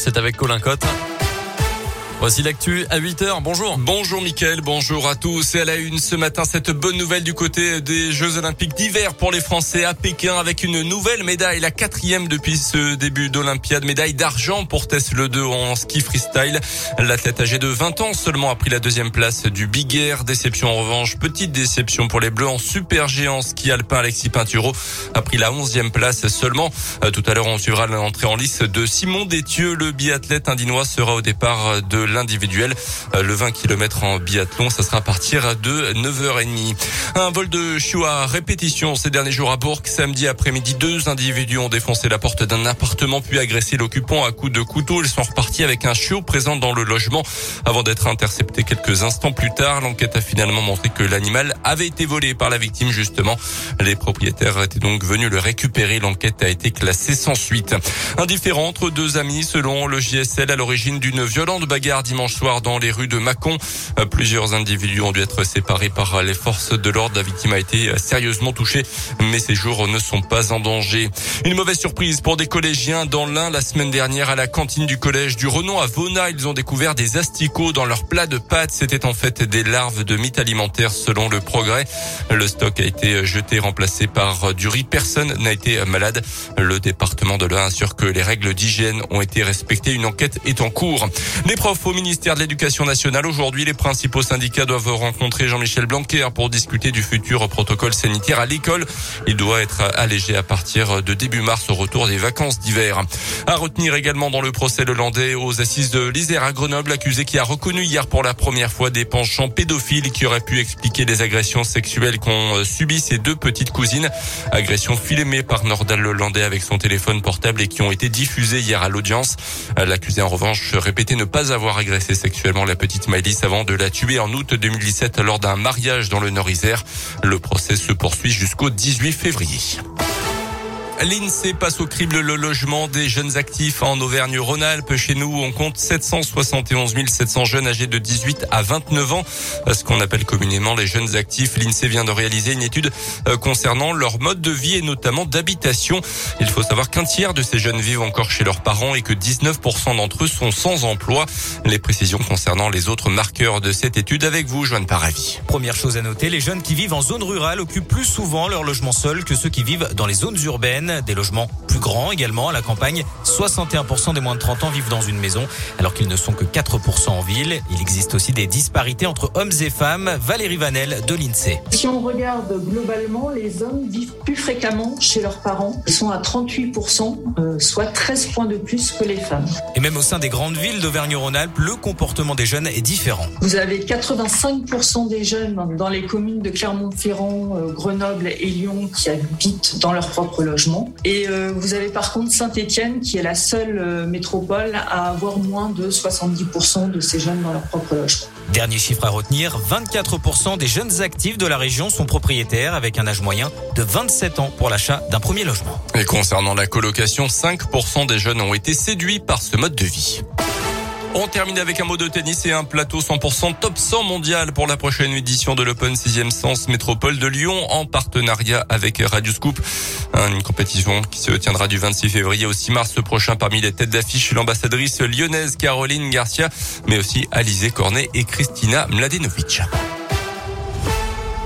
c'est avec Colin Cotte. Voici l'actu à 8h. Bonjour. Bonjour Mickaël, bonjour à tous. Et à la une ce matin, cette bonne nouvelle du côté des Jeux Olympiques d'hiver pour les Français à Pékin avec une nouvelle médaille, la quatrième depuis ce début d'Olympiade, médaille d'argent pour Tess Le 2 en ski freestyle. L'athlète âgé de 20 ans seulement a pris la deuxième place du Big Air. Déception en revanche, petite déception pour les Bleus en super géant ski alpin. Alexis Pinturo a pris la onzième place seulement. Euh, tout à l'heure, on suivra l'entrée en lice de Simon Détieux. Le biathlète indinois sera au départ de l'individuel. Euh, le 20 km en biathlon, ça sera à partir de 9h30. Un vol de chiots à répétition ces derniers jours à Bourg. Samedi après-midi, deux individus ont défoncé la porte d'un appartement puis agressé l'occupant à coups de couteau. Ils sont repartis avec un chiot présent dans le logement avant d'être interceptés quelques instants plus tard. L'enquête a finalement montré que l'animal avait été volé par la victime justement. Les propriétaires étaient donc venus le récupérer. L'enquête a été classée sans suite. Indifférent entre deux amis selon le JSL à l'origine d'une violente bagarre dimanche soir dans les rues de Mâcon. Plusieurs individus ont dû être séparés par les forces de l'ordre. La victime a été sérieusement touchée, mais ses jours ne sont pas en danger. Une mauvaise surprise pour des collégiens dans l'Ain la semaine dernière à la cantine du collège du Renon à Vona. Ils ont découvert des asticots dans leur plat de pâtes. C'était en fait des larves de mythes alimentaires selon le progrès. Le stock a été jeté, remplacé par du riz. Personne n'a été malade. Le département de l'Ain assure que les règles d'hygiène ont été respectées. Une enquête est en cours. Les profs au ministère de l'Éducation nationale. Aujourd'hui, les principaux syndicats doivent rencontrer Jean-Michel Blanquer pour discuter du futur protocole sanitaire à l'école. Il doit être allégé à partir de début mars au retour des vacances d'hiver. À retenir également dans le procès Landais aux assises de l'Isère à Grenoble, accusé qui a reconnu hier pour la première fois des penchants pédophiles qui auraient pu expliquer les agressions sexuelles qu'ont subi ses deux petites cousines. Agressions filmées par Nordal Lelandais avec son téléphone portable et qui ont été diffusées hier à l'audience. L'accusé en revanche répétait ne pas avoir agressé sexuellement la petite Maëlys avant de la tuer en août 2017 lors d'un mariage dans le Nord-Isère. Le procès se poursuit jusqu'au 18 février. L'INSEE passe au crible le logement des jeunes actifs en Auvergne-Rhône-Alpes. Chez nous, on compte 771 700 jeunes âgés de 18 à 29 ans, ce qu'on appelle communément les jeunes actifs. L'INSEE vient de réaliser une étude euh, concernant leur mode de vie et notamment d'habitation. Il faut savoir qu'un tiers de ces jeunes vivent encore chez leurs parents et que 19% d'entre eux sont sans emploi. Les précisions concernant les autres marqueurs de cette étude avec vous, Joanne Paravi. Première chose à noter, les jeunes qui vivent en zone rurale occupent plus souvent leur logement seul que ceux qui vivent dans les zones urbaines. Des logements plus grands également à la campagne. 61% des moins de 30 ans vivent dans une maison, alors qu'ils ne sont que 4% en ville. Il existe aussi des disparités entre hommes et femmes. Valérie Vanel de l'INSEE. Si on regarde globalement, les hommes vivent plus fréquemment chez leurs parents. Ils sont à 38%, euh, soit 13 points de plus que les femmes. Et même au sein des grandes villes d'Auvergne-Rhône-Alpes, le comportement des jeunes est différent. Vous avez 85% des jeunes dans les communes de Clermont-Ferrand, euh, Grenoble et Lyon qui habitent dans leur propre logement. Et euh, vous avez par contre Saint-Étienne qui est la seule métropole à avoir moins de 70% de ces jeunes dans leur propre logement. Dernier chiffre à retenir, 24% des jeunes actifs de la région sont propriétaires avec un âge moyen de 27 ans pour l'achat d'un premier logement. Et concernant la colocation, 5% des jeunes ont été séduits par ce mode de vie. On termine avec un mot de tennis et un plateau 100% top 100 mondial pour la prochaine édition de l'Open 6e Sens Métropole de Lyon en partenariat avec Radio Scoop. Une compétition qui se tiendra du 26 février au 6 mars prochain parmi les têtes d'affiche l'ambassadrice lyonnaise Caroline Garcia, mais aussi Alizé Cornet et Christina Mladenovic.